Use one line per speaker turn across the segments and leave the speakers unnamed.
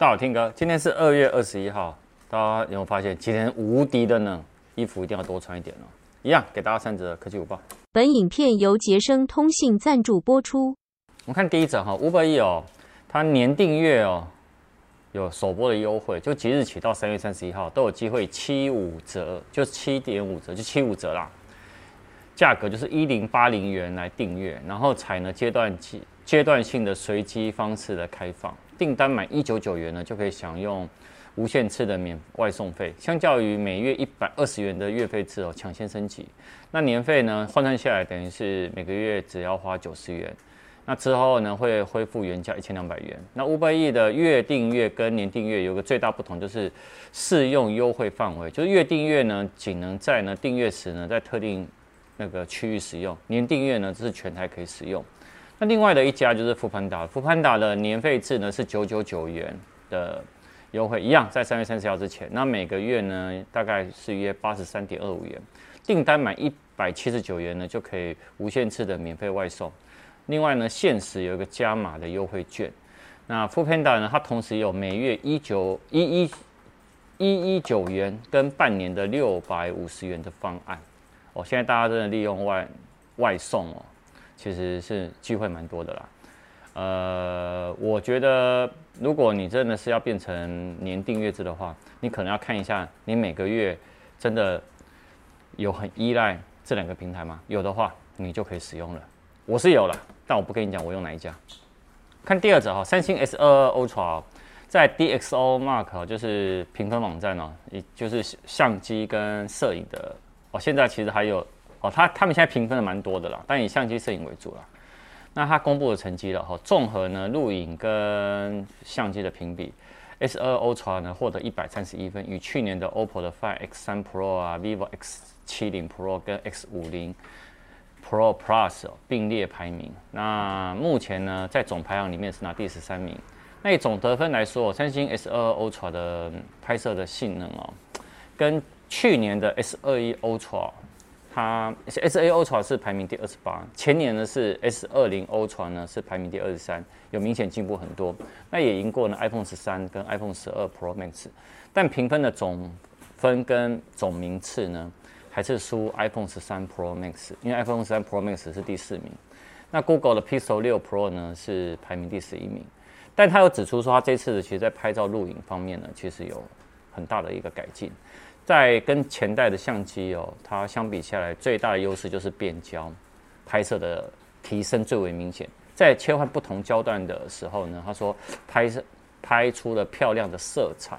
大家好，听哥，今天是二月二十一号，大家有没有发现今天无敌的呢？衣服一定要多穿一点哦。一样给大家三折科技午报。
本影片由杰生通信赞助播出。
我们看第一则哈，Uber Eats 哦，它年订阅哦有首播的优惠，就即日起到三月三十一号都有机会七五折，就七点五折，就七五折啦。价格就是一零八零元来订阅，然后采呢阶段阶阶段性的随机方式的开放。订单满一九九元呢，就可以享用无限次的免外送费，相较于每月一百二十元的月费制哦，抢先升级。那年费呢，换算下来等于是每个月只要花九十元。那之后呢，会恢复原价一千两百元。那五百亿的月订阅跟年订阅有个最大不同，就是适用优惠范围，就是月订阅呢，仅能在呢订阅时呢，在特定那个区域使用；年订阅呢，这是全台可以使用。那另外的一家就是富潘达，富潘达的年费制呢是九九九元的优惠，一样在三月三十号之前。那每个月呢大概是约八十三点二五元，订单满一百七十九元呢就可以无限次的免费外送。另外呢限时有一个加码的优惠券。那富潘达呢它同时有每月一九一一一一九元跟半年的六百五十元的方案。哦，现在大家真的利用外外送哦。其实是机会蛮多的啦，呃，我觉得如果你真的是要变成年订阅制的话，你可能要看一下你每个月真的有很依赖这两个平台吗？有的话，你就可以使用了。我是有了，但我不跟你讲我用哪一家。看第二者哈，三星 S 二二 Ultra 在 DxOMark 就是评分网站哦，也就是相机跟摄影的哦，现在其实还有。哦，他他们现在评分的蛮多的啦，但以相机摄影为主啦。那他公布的成绩了哈，综合呢录影跟相机的评比，S2 Ultra 呢获得一百三十一分，与去年的 OPPO 的 Find X3 Pro 啊，vivo X70 Pro 跟 X50 Pro Plus 并列排名。那目前呢在总排行里面是拿第十三名。那以总得分来说，三星 S2 Ultra 的拍摄的性能哦，跟去年的 S21 Ultra。它 S A 欧传是排名第二十八，前年呢是 S 二零欧传呢是排名第二十三，有明显进步很多。那也赢过呢 iPhone 十三跟 iPhone 十二 Pro Max，但评分的总分跟总名次呢还是输 iPhone 十三 Pro Max，因为 iPhone 十三 Pro Max 是第四名。那 Google 的 Pixel 六 Pro 呢是排名第十一名，但他有指出说他这次其实在拍照录影方面呢其实有很大的一个改进。在跟前代的相机哦，它相比下来最大的优势就是变焦，拍摄的提升最为明显。在切换不同焦段的时候呢，他说拍摄拍出了漂亮的色彩，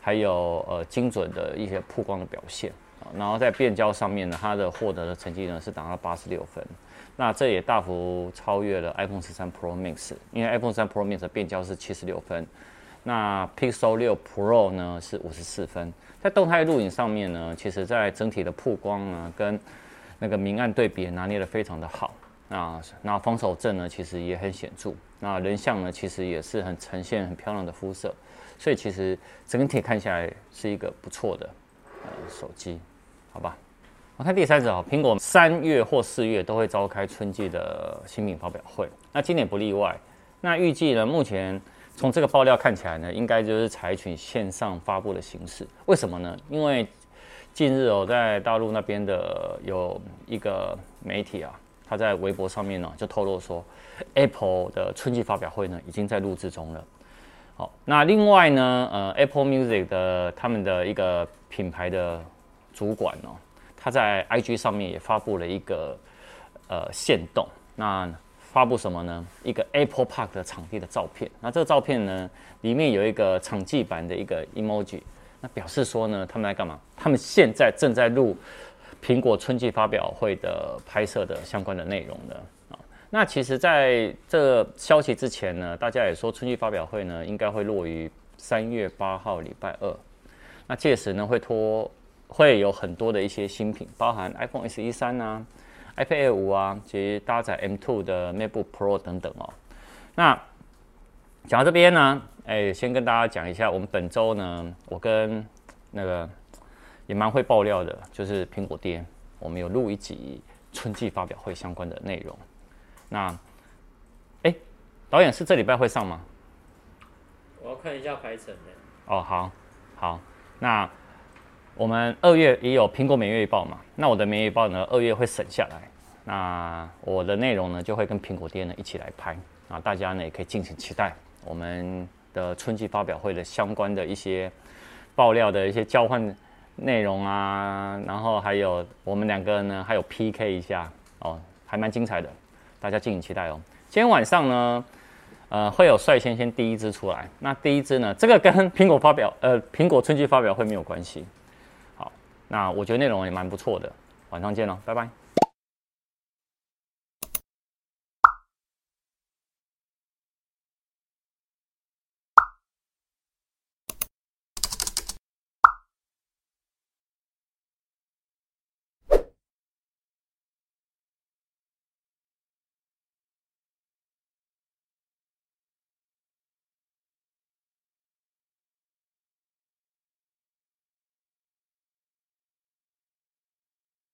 还有呃精准的一些曝光的表现啊。然后在变焦上面呢，它的获得的成绩呢是达到八十六分，那这也大幅超越了 iPhone 十三 Pro Max，因为 iPhone 十三 Pro Max 的变焦是七十六分。那 Pixel 六 Pro 呢是五十四分，在动态录影上面呢，其实在整体的曝光呢跟那个明暗对比拿捏得非常的好。那那防手震呢其实也很显著。那人像呢其实也是很呈现很漂亮的肤色，所以其实整体看下来是一个不错的呃手机，好吧？我看第三则哈，苹果三月或四月都会召开春季的新品发表会，那今年不例外。那预计呢目前。从这个爆料看起来呢，应该就是采取线上发布的形式。为什么呢？因为近日哦，在大陆那边的有一个媒体啊，他在微博上面呢就透露说，Apple 的春季发表会呢已经在录制中了。好，那另外呢，呃，Apple Music 的他们的一个品牌的主管哦，他在 IG 上面也发布了一个呃限动。那发布什么呢？一个 Apple Park 的场地的照片。那这个照片呢，里面有一个场记版的一个 emoji，那表示说呢，他们在干嘛？他们现在正在录苹果春季发表会的拍摄的相关的内容的啊。那其实在这消息之前呢，大家也说春季发表会呢应该会落于三月八号礼拜二。那届时呢会拖会有很多的一些新品，包含 iPhone SE 三啊。iPad Air 五啊，及搭载 M2 的 MacBook Pro 等等哦。那讲到这边呢，哎，先跟大家讲一下，我们本周呢，我跟那个也蛮会爆料的，就是苹果店，我们有录一集春季发表会相关的内容。那，哎，导演是这礼拜会上吗？
我要看一下排程呢。
哦，好，好，那我们二月也有苹果每月一报嘛？那我的每月一报呢，二月会省下来。那我的内容呢，就会跟苹果店呢一起来拍啊，大家呢也可以敬请期待我们的春季发表会的相关的一些爆料的一些交换内容啊，然后还有我们两个呢还有 PK 一下哦，还蛮精彩的，大家敬请期待哦。今天晚上呢，呃，会有率先先第一支出来，那第一支呢，这个跟苹果发表呃苹果春季发表会没有关系。那我觉得内容也蛮不错的，晚上见喽，拜拜。